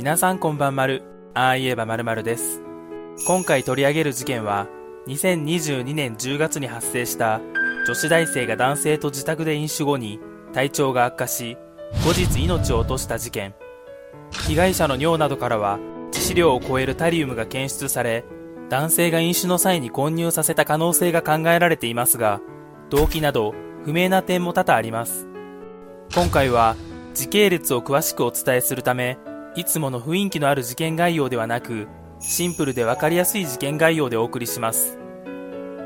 皆さんこんばんまる。ああ言えばまるまるです。今回取り上げる事件は、2022年10月に発生した女子大生が男性と自宅で飲酒後に体調が悪化し、後日命を落とした事件。被害者の尿などからは致死量を超えるタリウムが検出され、男性が飲酒の際に混入させた可能性が考えられていますが、動機など不明な点も多々あります。今回は時系列を詳しくお伝えするため、いつもの雰囲気のある事件概要ではなく、シンプルでわかりやすい事件概要でお送りします。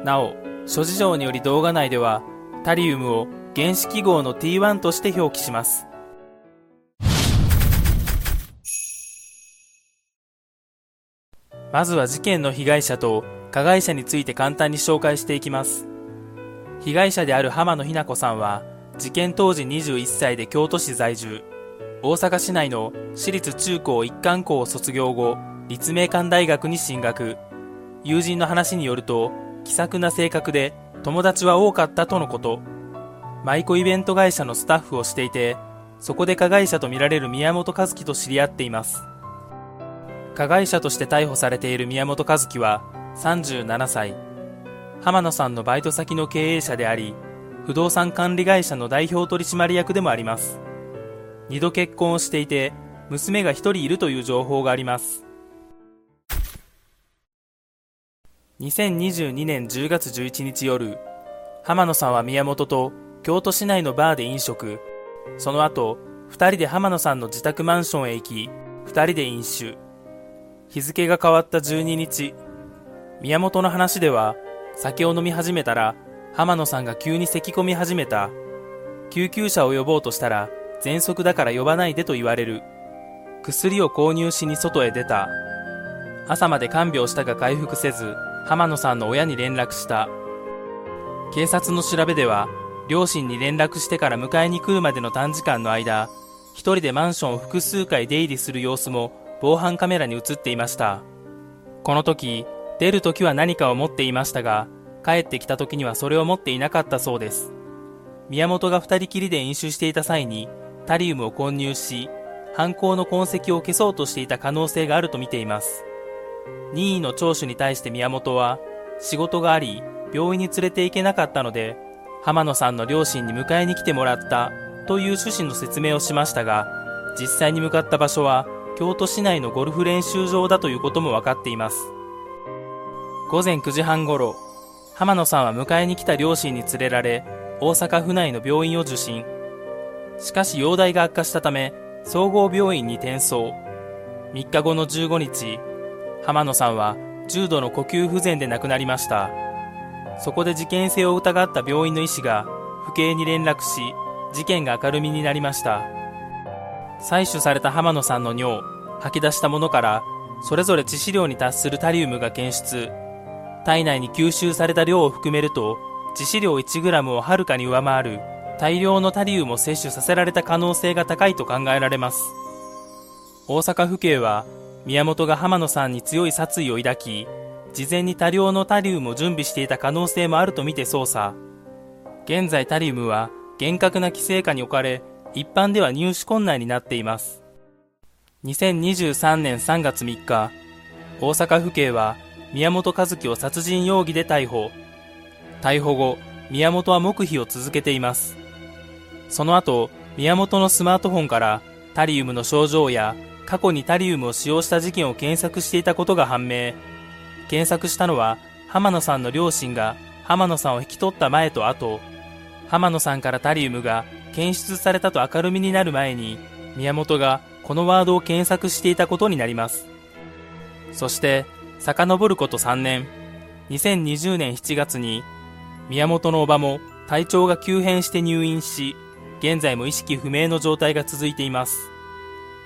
なお、諸事情により動画内では、タリウムを原子記号の T1 として表記します。まずは事件の被害者と加害者について簡単に紹介していきます。被害者である浜野日奈子さんは、事件当時21歳で京都市在住。大阪市内の私立中高一貫校を卒業後、立命館大学に進学。友人の話によると、気さくな性格で友達は多かったとのこと。舞妓イベント会社のスタッフをしていて、そこで加害者とみられる宮本和樹と知り合っています。加害者として逮捕されている宮本和樹は37歳。浜野さんのバイト先の経営者であり、不動産管理会社の代表取締役でもあります。二度結婚をしていて、娘が一人いるという情報があります。2022年10月11日夜、浜野さんは宮本と京都市内のバーで飲食。その後、二人で浜野さんの自宅マンションへ行き、二人で飲酒。日付が変わった12日、宮本の話では、酒を飲み始めたら、浜野さんが急に咳き込み始めた。救急車を呼ぼうとしたら、喘息だから呼ばないでと言われる。薬を購入しに外へ出た。朝まで看病したが回復せず、浜野さんの親に連絡した。警察の調べでは、両親に連絡してから迎えに来るまでの短時間の間、一人でマンションを複数回出入りする様子も防犯カメラに映っていました。この時、出る時は何かを持っていましたが、帰ってきた時にはそれを持っていなかったそうです。宮本が二人きりで飲酒していた際に、タリウムを混入し、犯行の痕跡を消そうとしていた可能性があると見ています。任意の聴取に対して宮本は、仕事があり、病院に連れて行けなかったので、浜野さんの両親に迎えに来てもらったという趣旨の説明をしましたが、実際に向かった場所は京都市内のゴルフ練習場だということも分かっています。午前9時半ごろ、浜野さんは迎えに来た両親に連れられ、大阪府内の病院を受診。しかし容体が悪化したため、総合病院に転送。3日後の15日、浜野さんは重度の呼吸不全で亡くなりました。そこで事件性を疑った病院の医師が、府警に連絡し、事件が明るみになりました。採取された浜野さんの尿、吐き出したものから、それぞれ致死量に達するタリウムが検出。体内に吸収された量を含めると、致死量 1g をはるかに上回る大量のタリウムを摂取させられた可能性が高いと考えられます。大阪府警は、宮本が浜野さんに強い殺意を抱き、事前に多量のタリウムを準備していた可能性もあるとみて捜査。現在タリウムは厳格な規制下に置かれ、一般では入手困難になっています。2023年3月3日、大阪府警は宮本和樹を殺人容疑で逮捕。逮捕後、宮本は黙秘を続けています。その後、宮本のスマートフォンからタリウムの症状や過去にタリウムを使用した事件を検索していたことが判明。検索したのは浜野さんの両親が浜野さんを引き取った前と後、浜野さんからタリウムが検出されたと明るみになる前に、宮本がこのワードを検索していたことになります。そして、遡ること3年、2020年7月に、宮本のおばも体調が急変して入院し、現在も意識不明の状態が続いています。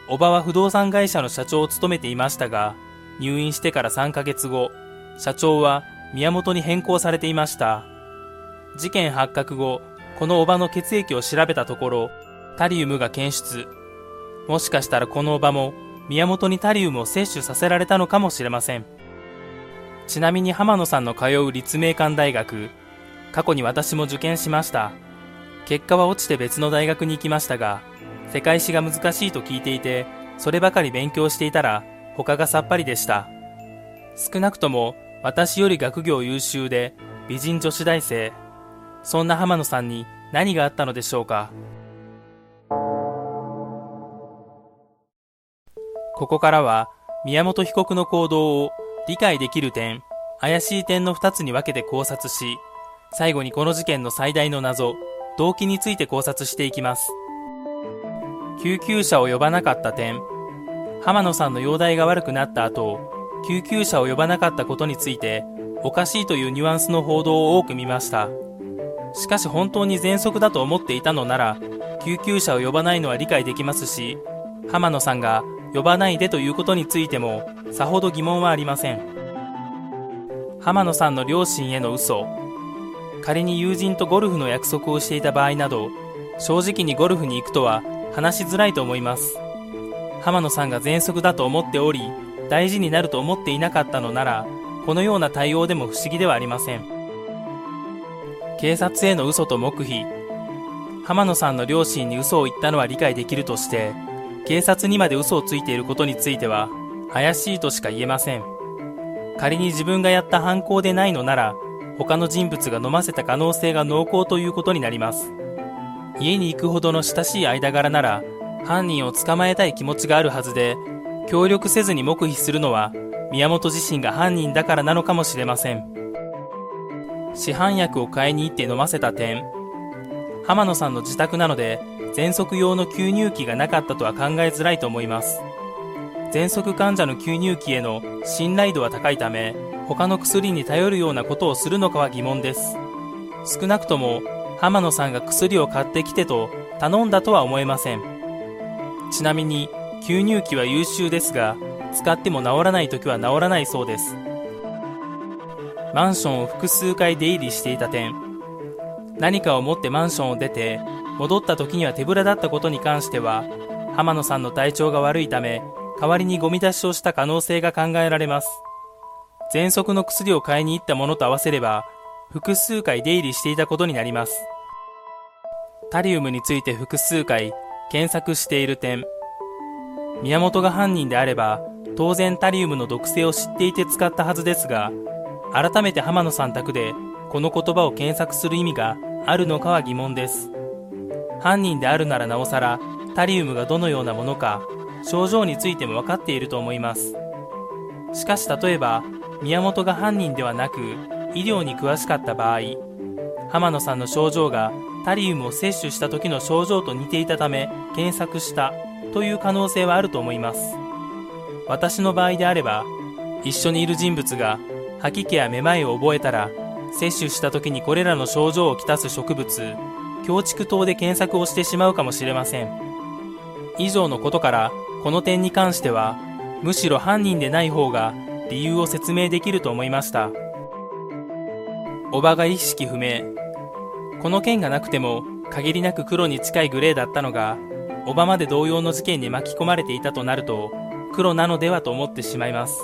おばは不動産会社の社長を務めていましたが、入院してから3ヶ月後、社長は宮本に変更されていました。事件発覚後、このおばの血液を調べたところ、タリウムが検出。もしかしたらこのおばも宮本にタリウムを摂取させられたのかもしれません。ちなみに浜野さんの通う立命館大学、過去に私も受験しました。結果は落ちて別の大学に行きましたが、世界史が難しいと聞いていて、そればかり勉強していたら他がさっぱりでした。少なくとも私より学業優秀で美人女子大生。そんな浜野さんに何があったのでしょうか？ここからは宮本被告の行動を理解できる点、怪しい点の2つに分けて考察し、最後にこの事件の最大の謎、動機について考察していきます。救急車を呼ばなかった点、浜野さんの容体が悪くなった後、救急車を呼ばなかったことについて、おかしいというニュアンスの報道を多く見ました。しかし本当に喘息だと思っていたのなら、救急車を呼ばないのは理解できますし、浜野さんが呼ばないでということについても、さほど疑問はありません。浜野さんの両親への嘘、仮に友人とゴルフの約束をしていた場合など、正直にゴルフに行くとは話しづらいと思います。浜野さんが喘息だと思っており、大事になると思っていなかったのなら、このような対応でも不思議ではありません。警察への嘘と黙秘。浜野さんの両親に嘘を言ったのは理解できるとして、警察にまで嘘をついていることについては、怪しいとしか言えません。仮に自分がやった犯行でないのなら、他の人物が飲ませた可能性が濃厚ということになります。家に行くほどの親しい間柄なら、犯人を捕まえたい気持ちがあるはずで、協力せずに黙秘するのは、宮本自身が犯人だからなのかもしれません。市販薬を買いに行って飲ませた点。浜野さんの自宅なので、喘息用の吸入器がなかったとは考えづらいと思います。喘息患者の吸入器への信頼度は高いため、他の薬に頼る。ようなことをする。のかは疑問です。少なくとも浜野さんが薬を買ってきてと頼んだとは思えません。ちなみに吸入器は優秀ですが、使っても治らない時は治らないそうです。マンションを複数回出入りしていた点、何かを持ってマンションを出て、戻った時には手ぶらだったことに関しては、浜野さんの体調が悪いため、代わりにゴミ出しをした可能性が考えられます。喘息の薬を買いに行ったものと合わせれば、複数回出入りしていたことになります。タリウムについて複数回検索している点。宮本が犯人であれば、当然タリウムの毒性を知っていて使ったはずですが、改めて浜野さん宅でこの言葉を検索する意味があるのかは疑問です。犯人であるならなおさら、タリウムがどのようなものか、症状についても分かっていると思います。しかし例えば、宮本が犯人ではなく、医療に詳しかった場合、浜野さんの症状がタリウムを摂取した時の症状と似ていたため検索したという可能性はあると思います。私の場合であれば、一緒にいる人物が吐き気やめまいを覚えたら、摂取した時にこれらの症状をきたす植物、強畜糖で検索をしてしまうかもしれません。以上のことから、この点に関しては、むしろ犯人でない方が理由を説明できると思いました。おばが意識不明。この件がなくても、限りなく黒に近いグレーだったのが、おばまで同様の事件に巻き込まれていたとなると、黒なのではと思ってしまいます。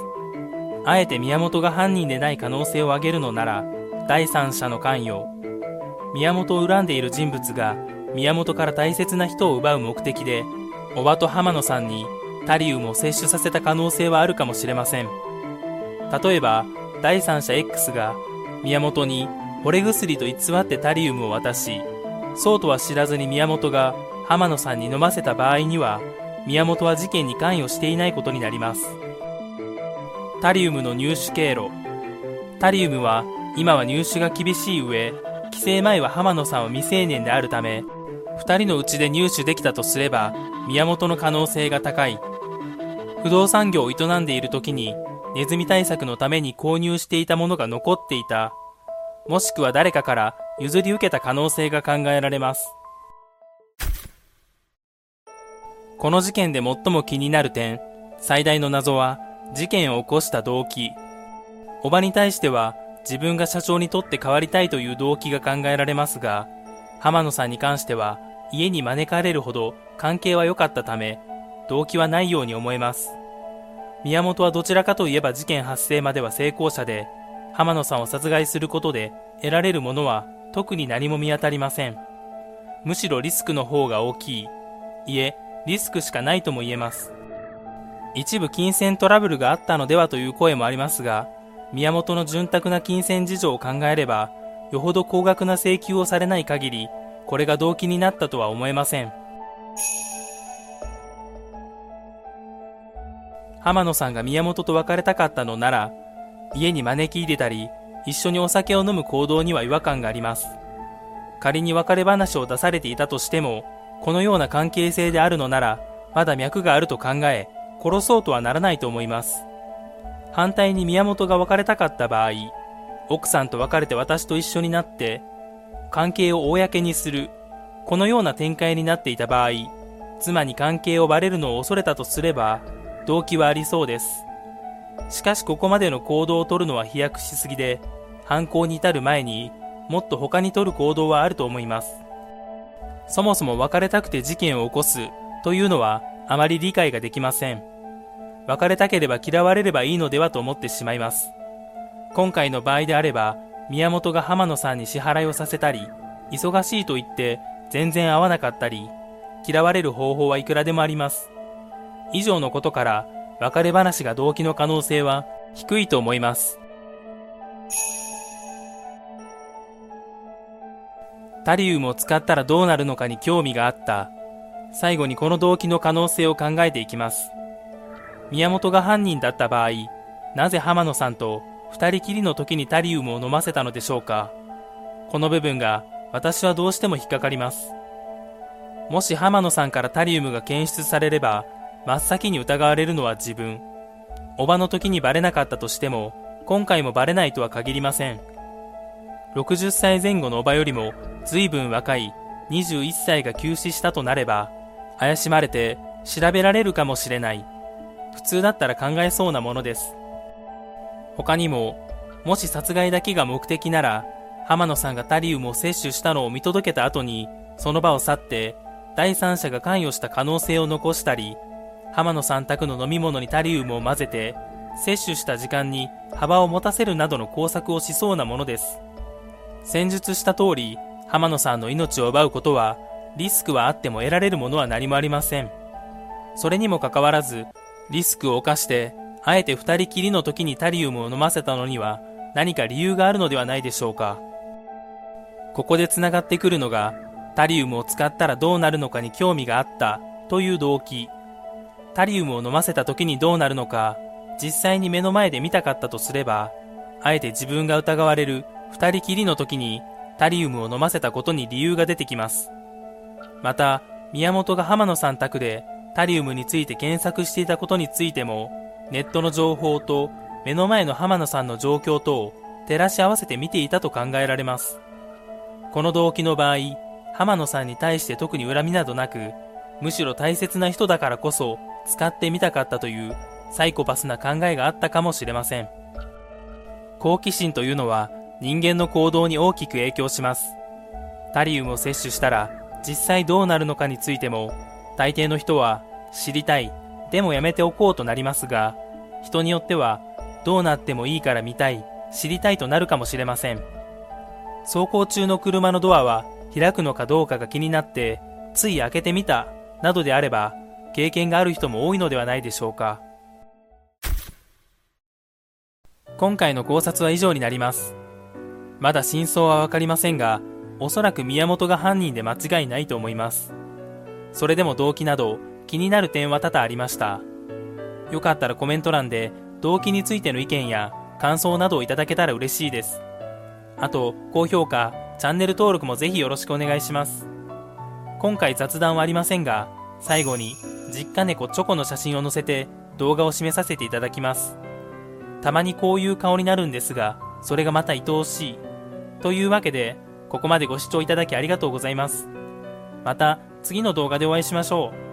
あえて宮本が犯人でない可能性を挙げるのなら、第三者の関与。宮本を恨んでいる人物が、宮本から大切な人を奪う目的で、おばと浜野さんにタリウムを摂取させた可能性はあるかもしれません。例えば、第三者 X が宮本に惚れ薬と偽ってタリウムを渡し、そうとは知らずに宮本が浜野さんに飲ませた場合には、宮本は事件に関与していないことになります。タリウムの入手経路。タリウムは今は入手が厳しい上、規制前は浜野さんは未成年であるため、2人のうちで入手できたとすれば、宮本の可能性が高い。不動産業を営んでいる時にネズミ対策のために購入していたものが残っていた、もしくは誰かから譲り受けた可能性が考えられます。この事件で最も気になる点、最大の謎は事件を起こした動機。おばに対しては自分が社長にとって変わりたいという動機が考えられますが、浜野さんに関しては家に招かれるほど関係は良かったため、動機はないように思えます。宮本はどちらかといえば事件発生までは成功者で、浜野さんを殺害することで得られるものは特に何も見当たりません。むしろリスクの方が大きい。いえ、リスクしかないとも言えます。一部金銭トラブルがあったのではという声もありますが、宮本の潤沢な金銭事情を考えれば、よほど高額な請求をされない限り、これが動機になったとは思えません。浜野さんが宮本と別れたかったのなら、家に招き入れたり、一緒にお酒を飲む行動には違和感があります。仮に別れ話を出されていたとしても、このような関係性であるのなら、まだ脈があると考え、殺そうとはならないと思います。反対に宮本が別れたかった場合、奥さんと別れて私と一緒になって、関係を公にする、このような展開になっていた場合、妻に関係をバレるのを恐れたとすれば、動機はありそうです。しかしここまでの行動をとるのは飛躍しすぎで、犯行に至る前にもっと他に取る行動はあると思います。そもそも別れたくて事件を起こすというのはあまり理解ができません。別れたければ嫌われればいいのではと思ってしまいます。今回の場合であれば、宮本が浜野さんに支払いをさせたり、忙しいと言って全然会わなかったり、嫌われる方法はいくらでもあります。以上のことから別れ話が動機の可能性は低いと思います。タリウムを使ったらどうなるのかに興味があった。最後にこの動機の可能性を考えていきます。宮本が犯人だった場合、なぜ浜野さんと二人きりの時にタリウムを飲ませたのでしょうかこの部分が私はどうしても引っかかります。もし浜野さんからタリウムが検出されれば、真っ先に疑われるのは自分。おばの時にバレなかったとしても、今回もバレないとは限りません。60歳前後のおばよりも随分若い21歳が急死したとなれば、怪しまれて調べられるかもしれない。普通だったら考えそうなものです。他にも、もし殺害だけが目的なら、浜野さんがタリウムを摂取したのを見届けた後に、その場を去って、第三者が関与した可能性を残したり、浜野さん宅の飲み物にタリウムを混ぜて、摂取した時間に幅を持たせるなどの工作をしそうなものです。戦術した通り、浜野さんの命を奪うことは、リスクはあっても得られるものは何もありません。それにもかかわらず、リスクを冒して、あえて二人きりの時にタリウムを飲ませたのには、何か理由があるのではないでしょうか。ここで繋がってくるのが、タリウムを使ったらどうなるのかに興味があったという動機。タリウムを飲ませた時にどうなるのか、実際に目の前で見たかったとすれば、あえて自分が疑われる二人きりの時にタリウムを飲ませたことに理由が出てきます。また、宮本が浜野さん宅でタリウムについて検索していたことについても、ネットの情報と目の前の浜野さんの状況とを照らし合わせて見ていたと考えられます。この動機の場合、浜野さんに対して特に恨みなどなく、むしろ大切な人だからこそ使ってみたかったというサイコパスな考えがあったかもしれません。好奇心というのは人間の行動に大きく影響します。タリウムを摂取したら実際どうなるのかについても大抵の人は知りたい、でもやめておこうとなりますが、人によってはどうなってもいいから見たい、知りたいとなるかもしれません。走行中の車のドアは開くのかどうかが気になってつい開けてみたなどであれば経験がある人も多いのではないでしょうか。今回の考察は以上になります。まだ真相はわかりませんがおそらく宮本が犯人で間違いないと思います。それでも動機など気になる点は多々ありましたよかったらコメント欄で動機についての意見や感想などをいただけたら嬉しいですあと高評価チャンネル登録もぜひよろしくお願いします今回雑談はありませんが最後に実家猫チョコの写真を載せて動画を締めさせていただきます。たまにこういう顔になるんですが、それがまた愛おしい。というわけで、ここまでご視聴いただきありがとうございます。また次の動画でお会いしましょう。